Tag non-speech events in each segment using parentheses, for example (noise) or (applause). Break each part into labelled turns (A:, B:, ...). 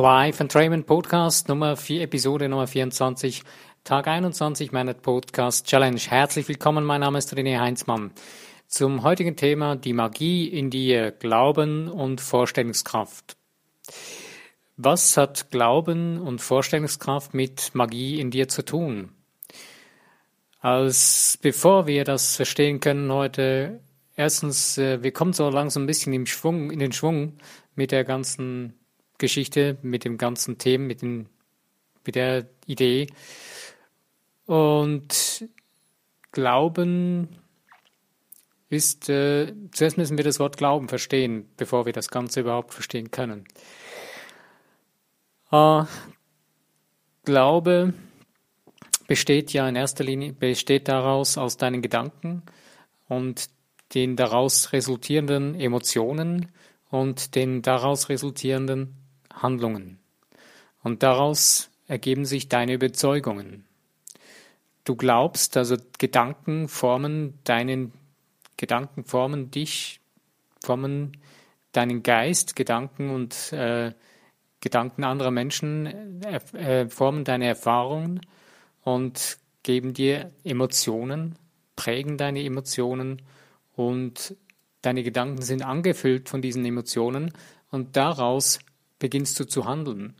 A: Live Entrainment Podcast Nummer 4, Episode Nummer 24, Tag 21 meiner Podcast Challenge. Herzlich willkommen, mein Name ist René Heinzmann. Zum heutigen Thema die Magie in dir, Glauben und Vorstellungskraft. Was hat Glauben und Vorstellungskraft mit Magie in dir zu tun? Als bevor wir das verstehen können heute, erstens, äh, wir kommen so langsam ein bisschen im Schwung, in den Schwung mit der ganzen Geschichte, mit dem ganzen Thema, mit, den, mit der Idee. Und Glauben ist, äh, zuerst müssen wir das Wort Glauben verstehen, bevor wir das Ganze überhaupt verstehen können. Äh, Glaube besteht ja in erster Linie, besteht daraus aus deinen Gedanken und den daraus resultierenden Emotionen und den daraus resultierenden Handlungen. Und daraus ergeben sich deine Überzeugungen. Du glaubst, also Gedanken formen deinen Gedanken formen dich, formen deinen Geist, Gedanken und äh, Gedanken anderer Menschen äh, äh, formen deine Erfahrungen und geben dir Emotionen, prägen deine Emotionen und deine Gedanken sind angefüllt von diesen Emotionen und daraus beginnst du zu handeln.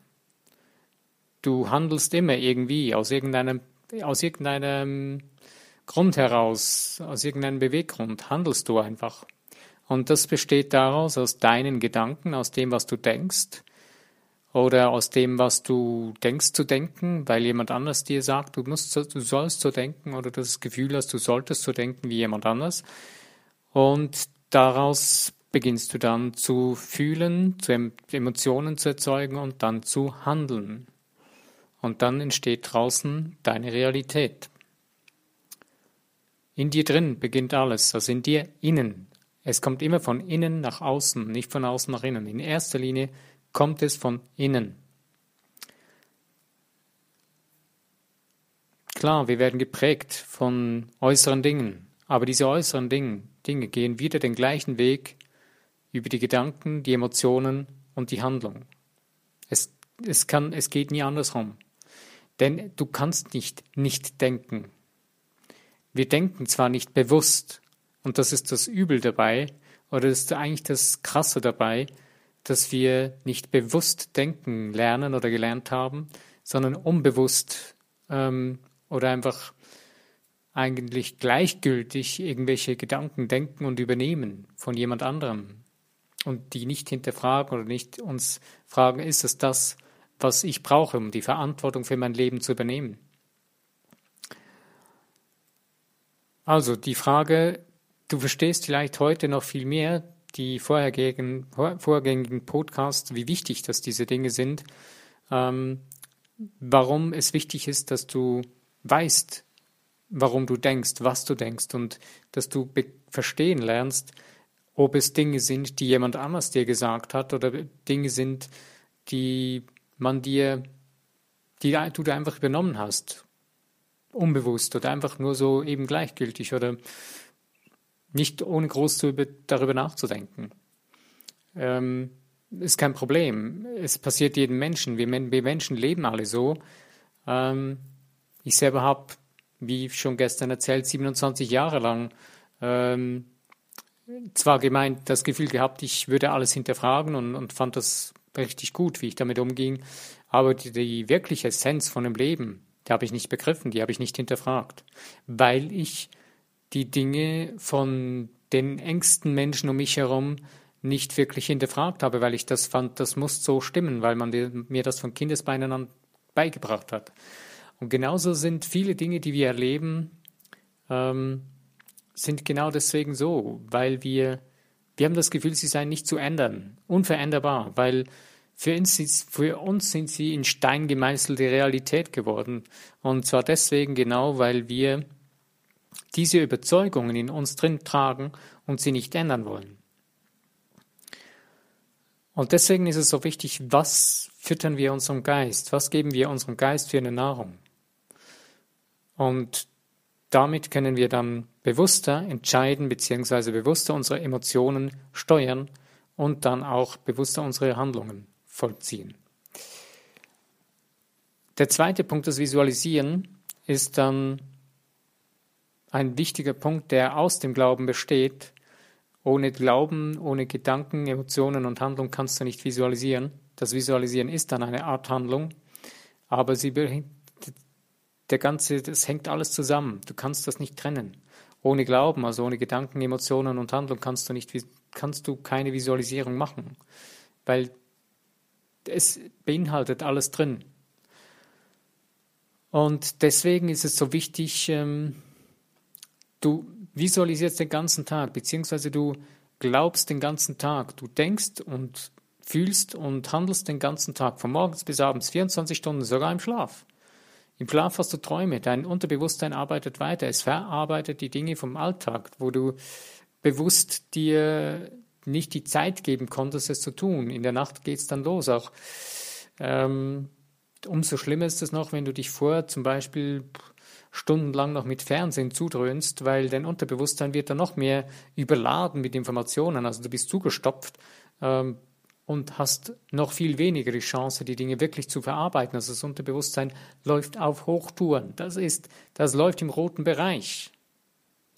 A: Du handelst immer irgendwie aus irgendeinem, aus irgendeinem Grund heraus, aus irgendeinem Beweggrund, handelst du einfach. Und das besteht daraus, aus deinen Gedanken, aus dem, was du denkst, oder aus dem, was du denkst zu denken, weil jemand anders dir sagt, du musst, du sollst so denken, oder das Gefühl hast, du solltest so denken wie jemand anders. Und daraus beginnst du dann zu fühlen, zu Emotionen zu erzeugen und dann zu handeln. Und dann entsteht draußen deine Realität. In dir drin beginnt alles, also in dir innen. Es kommt immer von innen nach außen, nicht von außen nach innen. In erster Linie kommt es von innen. Klar, wir werden geprägt von äußeren Dingen, aber diese äußeren Dinge, Dinge gehen wieder den gleichen Weg über die Gedanken, die Emotionen und die Handlung. Es, es, kann, es geht nie andersrum. Denn du kannst nicht nicht denken. Wir denken zwar nicht bewusst, und das ist das Übel dabei, oder das ist eigentlich das Krasse dabei, dass wir nicht bewusst denken lernen oder gelernt haben, sondern unbewusst ähm, oder einfach eigentlich gleichgültig irgendwelche Gedanken denken und übernehmen von jemand anderem und die nicht hinterfragen oder nicht uns fragen, ist es das, was ich brauche, um die Verantwortung für mein Leben zu übernehmen. Also die Frage, du verstehst vielleicht heute noch viel mehr die vorhergängigen, vorgängigen Podcasts, wie wichtig dass diese Dinge sind, ähm, warum es wichtig ist, dass du weißt, warum du denkst, was du denkst und dass du verstehen lernst, ob es Dinge sind, die jemand anders dir gesagt hat oder Dinge sind, die man dir, die du da einfach übernommen hast, unbewusst oder einfach nur so eben gleichgültig oder nicht ohne groß darüber nachzudenken. Ähm, ist kein Problem. Es passiert jedem Menschen. Wir, wir Menschen leben alle so. Ähm, ich selber habe, wie schon gestern erzählt, 27 Jahre lang ähm, zwar gemeint, das Gefühl gehabt, ich würde alles hinterfragen und, und fand das richtig gut, wie ich damit umging, aber die, die wirkliche Essenz von dem Leben, die habe ich nicht begriffen, die habe ich nicht hinterfragt, weil ich die Dinge von den engsten Menschen um mich herum nicht wirklich hinterfragt habe, weil ich das fand, das muss so stimmen, weil man mir das von Kindesbeinen an beigebracht hat. Und genauso sind viele Dinge, die wir erleben, ähm, sind genau deswegen so, weil wir, wir haben das Gefühl, sie seien nicht zu ändern, unveränderbar, weil für uns, für uns sind sie in Stein gemeißelte Realität geworden. Und zwar deswegen genau, weil wir diese Überzeugungen in uns drin tragen und sie nicht ändern wollen. Und deswegen ist es so wichtig, was füttern wir unserem Geist? Was geben wir unserem Geist für eine Nahrung? Und damit können wir dann bewusster entscheiden bzw. bewusster unsere Emotionen steuern und dann auch bewusster unsere Handlungen vollziehen. Der zweite Punkt, das Visualisieren, ist dann ein wichtiger Punkt, der aus dem Glauben besteht. Ohne Glauben, ohne Gedanken, Emotionen und Handlung kannst du nicht visualisieren. Das Visualisieren ist dann eine Art Handlung, aber sie, der ganze, das hängt alles zusammen. Du kannst das nicht trennen. Ohne Glauben, also ohne Gedanken, Emotionen und Handlung kannst du nicht, kannst du keine Visualisierung machen, weil es beinhaltet alles drin. Und deswegen ist es so wichtig, ähm, du visualisierst den ganzen Tag, beziehungsweise du glaubst den ganzen Tag, du denkst und fühlst und handelst den ganzen Tag, von morgens bis abends, 24 Stunden, sogar im Schlaf. Im Schlaf hast du Träume, dein Unterbewusstsein arbeitet weiter, es verarbeitet die Dinge vom Alltag, wo du bewusst dir nicht die Zeit geben konntest, es zu tun. In der Nacht geht es dann los. Auch ähm, umso schlimmer ist es noch, wenn du dich vor zum Beispiel stundenlang noch mit Fernsehen zudröhnst, weil dein Unterbewusstsein wird dann noch mehr überladen mit Informationen. Also du bist zugestopft ähm, und hast noch viel weniger die Chance, die Dinge wirklich zu verarbeiten. Also das Unterbewusstsein läuft auf Hochtouren. Das ist, das läuft im roten Bereich.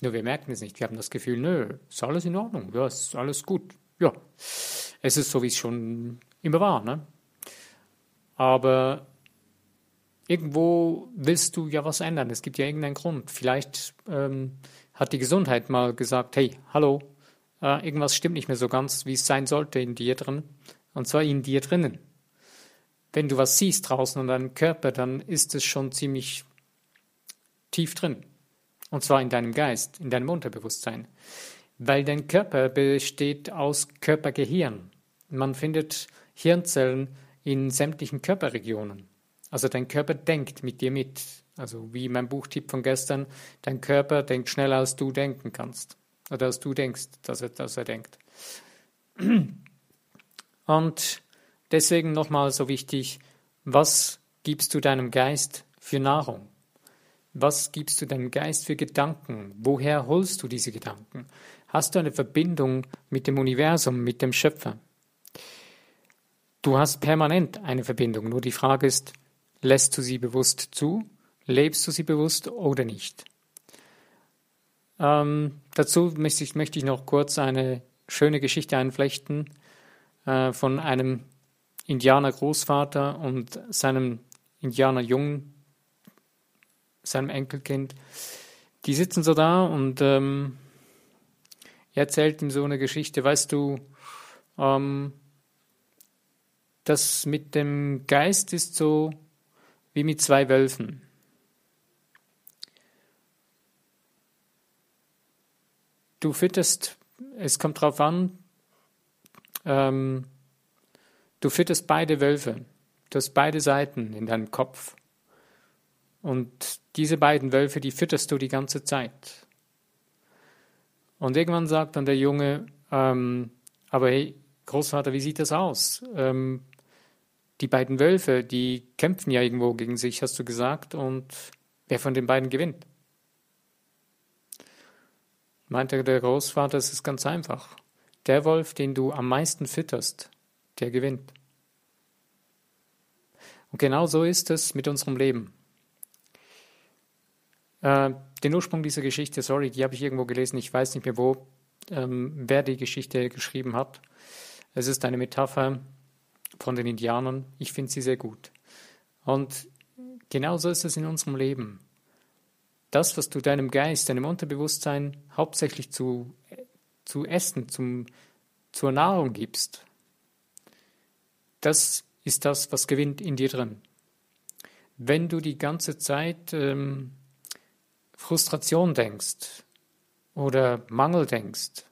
A: Nur wir merken es nicht. Wir haben das Gefühl, nö, ist alles in Ordnung. Ja, ist alles gut. Ja, es ist so, wie es schon immer war. Ne? Aber irgendwo willst du ja was ändern. Es gibt ja irgendeinen Grund. Vielleicht ähm, hat die Gesundheit mal gesagt, hey, hallo, äh, irgendwas stimmt nicht mehr so ganz, wie es sein sollte in dir drin, und zwar in dir drinnen. Wenn du was siehst draußen an deinem Körper, dann ist es schon ziemlich tief drin. Und zwar in deinem Geist, in deinem Unterbewusstsein. Weil dein Körper besteht aus Körpergehirn. Man findet Hirnzellen in sämtlichen Körperregionen. Also dein Körper denkt mit dir mit. Also wie mein Buchtipp von gestern, dein Körper denkt schneller, als du denken kannst. Oder als du denkst, dass er, dass er denkt. (clears throat) Und deswegen nochmal so wichtig, was gibst du deinem Geist für Nahrung? Was gibst du deinem Geist für Gedanken? Woher holst du diese Gedanken? Hast du eine Verbindung mit dem Universum, mit dem Schöpfer? Du hast permanent eine Verbindung, nur die Frage ist, lässt du sie bewusst zu, lebst du sie bewusst oder nicht? Ähm, dazu möchte ich, möchte ich, noch kurz eine schöne Geschichte einflechten äh, von einem Indianer-Großvater und seinem Indianer-Jungen, seinem Enkelkind. Die sitzen so da und ähm, er erzählt ihm so eine Geschichte. Weißt du, ähm, das mit dem Geist ist so wie mit zwei Wölfen. Du fütterst, es kommt darauf an, ähm, du fütterst beide Wölfe. Du hast beide Seiten in deinem Kopf. Und diese beiden Wölfe, die fütterst du die ganze Zeit. Und irgendwann sagt dann der Junge, ähm, aber hey, Großvater, wie sieht das aus? Ähm, die beiden Wölfe, die kämpfen ja irgendwo gegen sich, hast du gesagt, und wer von den beiden gewinnt? Meinte der Großvater, es ist ganz einfach. Der Wolf, den du am meisten fütterst, der gewinnt. Und genau so ist es mit unserem Leben. Äh, den Ursprung dieser Geschichte, sorry, die habe ich irgendwo gelesen, ich weiß nicht mehr wo, ähm, wer die Geschichte geschrieben hat. Es ist eine Metapher von den Indianern. Ich finde sie sehr gut. Und genauso ist es in unserem Leben das, was du deinem Geist, deinem Unterbewusstsein hauptsächlich zu, zu essen, zum, zur Nahrung gibst, das ist das, was gewinnt in dir drin. Wenn du die ganze Zeit ähm, Frustration denkst oder Mangel denkst,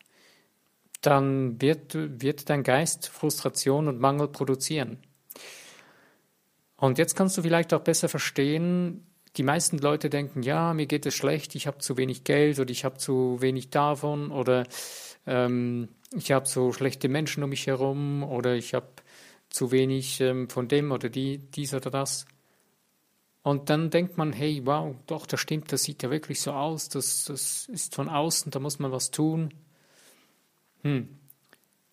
A: dann wird, wird dein Geist Frustration und Mangel produzieren. Und jetzt kannst du vielleicht auch besser verstehen, die meisten Leute denken, ja, mir geht es schlecht, ich habe zu wenig Geld oder ich habe zu wenig davon oder ähm, ich habe so schlechte Menschen um mich herum oder ich habe zu wenig ähm, von dem oder die, dies oder das. Und dann denkt man, hey, wow, doch, das stimmt, das sieht ja wirklich so aus, das, das ist von außen, da muss man was tun. Hm.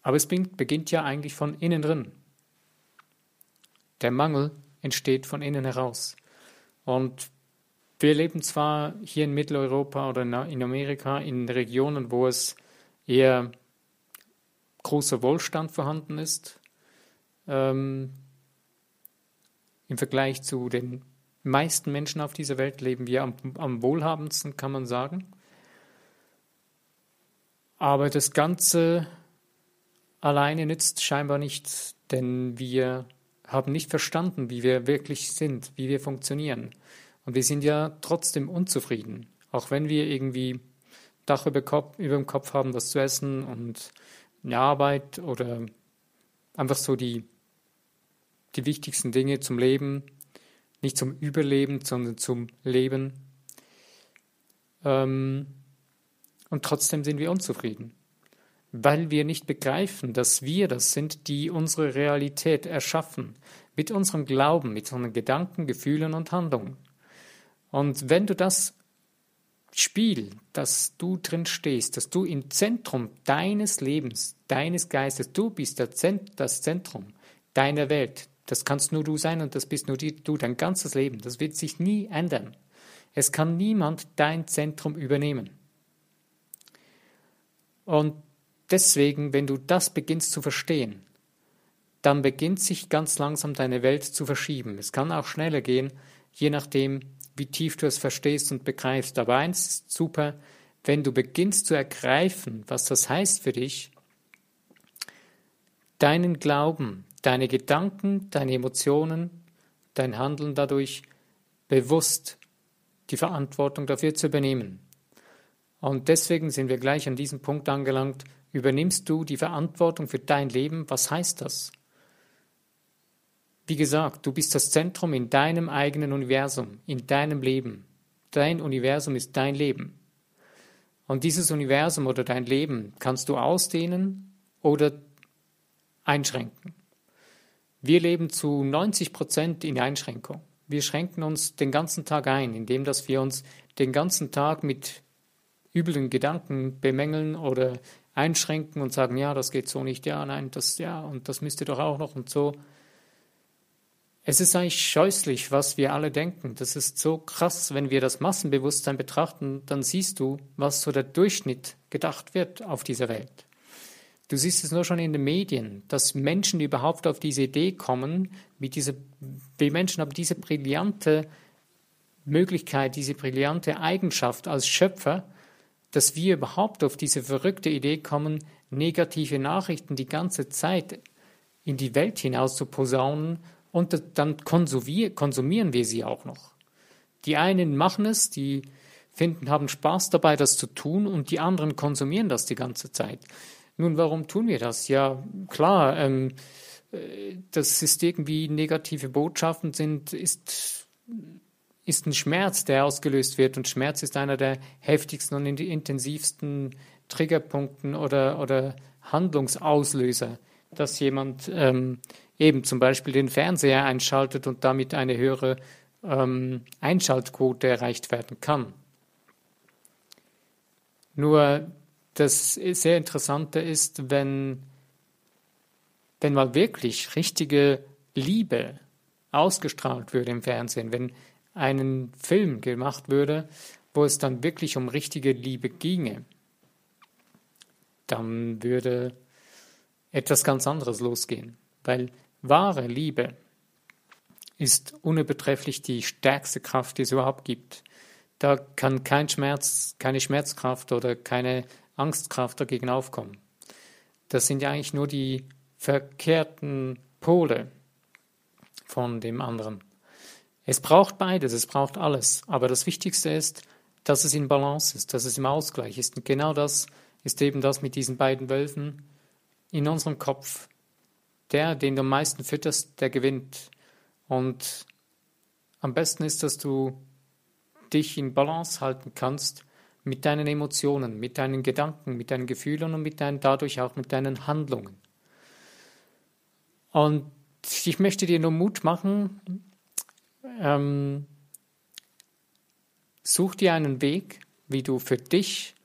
A: Aber es beginnt ja eigentlich von innen drin. Der Mangel entsteht von innen heraus. Und wir leben zwar hier in Mitteleuropa oder in Amerika in Regionen, wo es eher großer Wohlstand vorhanden ist, ähm, im Vergleich zu den meisten Menschen auf dieser Welt leben wir am, am wohlhabendsten, kann man sagen. Aber das Ganze alleine nützt scheinbar nichts, denn wir haben nicht verstanden, wie wir wirklich sind, wie wir funktionieren. Und wir sind ja trotzdem unzufrieden, auch wenn wir irgendwie Dach über, Kopf, über dem Kopf haben, was zu essen und eine Arbeit oder einfach so die, die wichtigsten Dinge zum Leben, nicht zum Überleben, sondern zum Leben. Ähm, und trotzdem sind wir unzufrieden, weil wir nicht begreifen, dass wir das sind, die unsere Realität erschaffen, mit unserem Glauben, mit unseren Gedanken, Gefühlen und Handlungen. Und wenn du das Spiel, dass du drin stehst, dass du im Zentrum deines Lebens, deines Geistes, du bist das Zentrum deiner Welt, das kannst nur du sein und das bist nur du dein ganzes Leben. Das wird sich nie ändern. Es kann niemand dein Zentrum übernehmen. Und deswegen, wenn du das beginnst zu verstehen, dann beginnt sich ganz langsam deine Welt zu verschieben. Es kann auch schneller gehen, je nachdem, wie tief du es verstehst und begreifst. Aber eins ist super, wenn du beginnst zu ergreifen, was das heißt für dich, deinen Glauben, deine Gedanken, deine Emotionen, dein Handeln dadurch bewusst die Verantwortung dafür zu übernehmen. Und deswegen sind wir gleich an diesem Punkt angelangt. Übernimmst du die Verantwortung für dein Leben? Was heißt das? Wie gesagt, du bist das Zentrum in deinem eigenen Universum, in deinem Leben. Dein Universum ist dein Leben. Und dieses Universum oder dein Leben kannst du ausdehnen oder einschränken. Wir leben zu 90 Prozent in Einschränkung. Wir schränken uns den ganzen Tag ein, indem dass wir uns den ganzen Tag mit üblen Gedanken bemängeln oder einschränken und sagen, ja, das geht so nicht, ja, nein, das, ja, und das müsste doch auch noch und so. Es ist eigentlich scheußlich, was wir alle denken. Das ist so krass, wenn wir das Massenbewusstsein betrachten, dann siehst du, was so der Durchschnitt gedacht wird auf dieser Welt. Du siehst es nur schon in den Medien, dass Menschen überhaupt auf diese Idee kommen, mit dieser, wir Menschen haben diese brillante Möglichkeit, diese brillante Eigenschaft als Schöpfer, dass wir überhaupt auf diese verrückte Idee kommen, negative Nachrichten die ganze Zeit in die Welt hinaus zu posaunen und dann konsumieren wir sie auch noch. Die einen machen es, die finden, haben Spaß dabei, das zu tun, und die anderen konsumieren das die ganze Zeit. Nun, warum tun wir das? Ja, klar, ähm, äh, das ist irgendwie negative Botschaften sind, ist, ist ein Schmerz, der ausgelöst wird. Und Schmerz ist einer der heftigsten und intensivsten Triggerpunkten oder, oder Handlungsauslöser, dass jemand ähm, eben zum Beispiel den Fernseher einschaltet und damit eine höhere ähm, Einschaltquote erreicht werden kann. Nur das sehr Interessante ist, wenn, wenn mal wirklich richtige Liebe ausgestrahlt würde im Fernsehen, wenn ein Film gemacht würde, wo es dann wirklich um richtige Liebe ginge, dann würde etwas ganz anderes losgehen. Weil wahre Liebe ist unübertrefflich die stärkste Kraft, die es überhaupt gibt. Da kann kein Schmerz, keine Schmerzkraft oder keine Angstkraft dagegen aufkommen. Das sind ja eigentlich nur die verkehrten Pole von dem anderen. Es braucht beides, es braucht alles. Aber das Wichtigste ist, dass es in Balance ist, dass es im Ausgleich ist. Und genau das ist eben das mit diesen beiden Wölfen in unserem Kopf. Der, den du am meisten fütterst, der gewinnt. Und am besten ist, dass du dich in Balance halten kannst mit deinen Emotionen, mit deinen Gedanken, mit deinen Gefühlen und mit deinen, dadurch auch mit deinen Handlungen. Und ich möchte dir nur Mut machen, ähm, such dir einen Weg, wie du für dich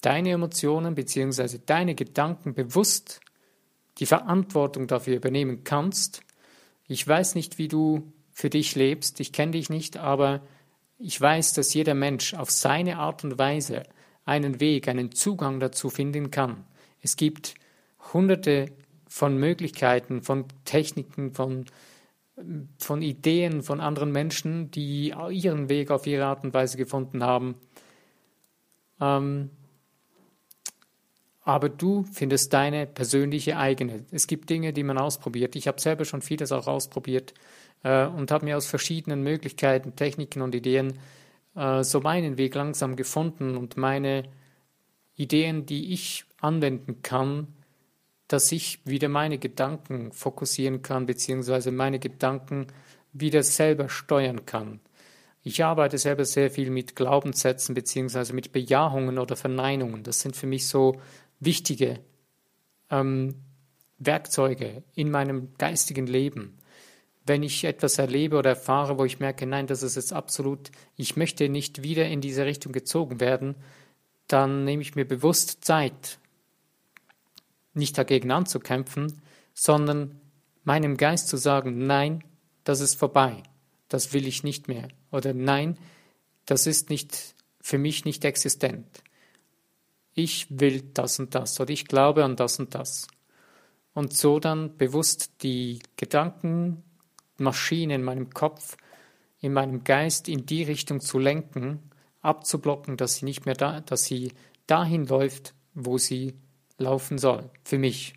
A: deine Emotionen bzw. deine Gedanken bewusst die Verantwortung dafür übernehmen kannst. Ich weiß nicht, wie du für dich lebst, ich kenne dich nicht, aber ich weiß, dass jeder Mensch auf seine Art und Weise einen Weg, einen Zugang dazu finden kann. Es gibt hunderte von Möglichkeiten, von Techniken, von, von Ideen von anderen Menschen, die ihren Weg auf ihre Art und Weise gefunden haben. Ähm, aber du findest deine persönliche eigene. Es gibt Dinge, die man ausprobiert. Ich habe selber schon vieles auch ausprobiert äh, und habe mir aus verschiedenen Möglichkeiten, Techniken und Ideen äh, so meinen Weg langsam gefunden und meine Ideen, die ich anwenden kann, dass ich wieder meine Gedanken fokussieren kann, beziehungsweise meine Gedanken wieder selber steuern kann. Ich arbeite selber sehr viel mit Glaubenssätzen, beziehungsweise mit Bejahungen oder Verneinungen. Das sind für mich so wichtige ähm, Werkzeuge in meinem geistigen Leben. Wenn ich etwas erlebe oder erfahre, wo ich merke, nein, das ist jetzt absolut, ich möchte nicht wieder in diese Richtung gezogen werden, dann nehme ich mir bewusst Zeit, nicht dagegen anzukämpfen, sondern meinem Geist zu sagen, nein, das ist vorbei, das will ich nicht mehr. Oder nein, das ist nicht für mich nicht existent. Ich will das und das oder ich glaube an das und das. Und so dann bewusst die Gedankenmaschine in meinem Kopf, in meinem Geist in die Richtung zu lenken, abzublocken, dass sie nicht mehr da, dass sie dahin läuft, wo sie laufen soll, für mich.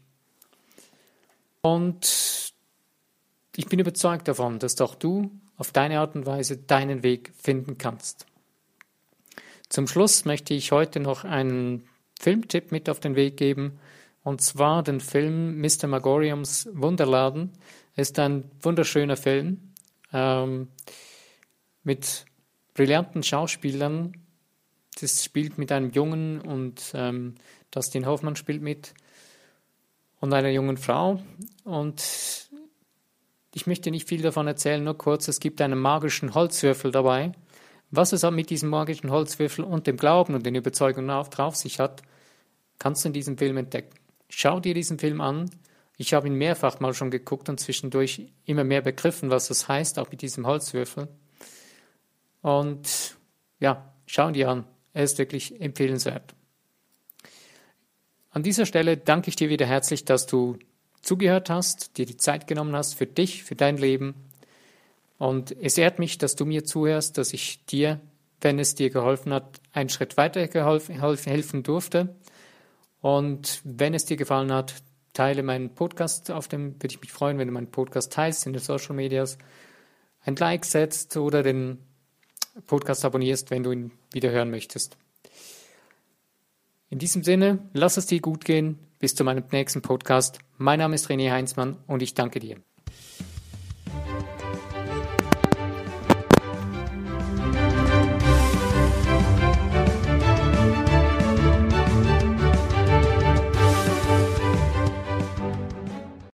A: Und ich bin überzeugt davon, dass doch du auf deine Art und Weise deinen Weg finden kannst. Zum Schluss möchte ich heute noch einen Filmtipp mit auf den Weg geben, und zwar den Film Mr. Magoriums Wunderladen. Ist ein wunderschöner Film ähm, mit brillanten Schauspielern. Das spielt mit einem Jungen und ähm, Dustin Hoffmann spielt mit und einer jungen Frau. Und ich möchte nicht viel davon erzählen, nur kurz, es gibt einen magischen Holzwürfel dabei. Was es mit diesem magischen Holzwürfel und dem Glauben und den Überzeugungen auf, drauf sich hat, kannst du in diesem Film entdecken. Schau dir diesen Film an. Ich habe ihn mehrfach mal schon geguckt und zwischendurch immer mehr begriffen, was das heißt, auch mit diesem Holzwürfel. Und ja, schau ihn dir an. Er ist wirklich empfehlenswert. An dieser Stelle danke ich dir wieder herzlich, dass du zugehört hast, dir die Zeit genommen hast für dich, für dein Leben. Und es ehrt mich, dass du mir zuhörst, dass ich dir, wenn es dir geholfen hat, einen Schritt weiter geholfen, helfen durfte. Und wenn es dir gefallen hat, teile meinen Podcast auf dem, würde ich mich freuen, wenn du meinen Podcast teilst in den Social Medias, ein Like setzt oder den Podcast abonnierst, wenn du ihn wieder hören möchtest. In diesem Sinne, lass es dir gut gehen. Bis zu meinem nächsten Podcast. Mein Name ist René Heinzmann und ich danke dir.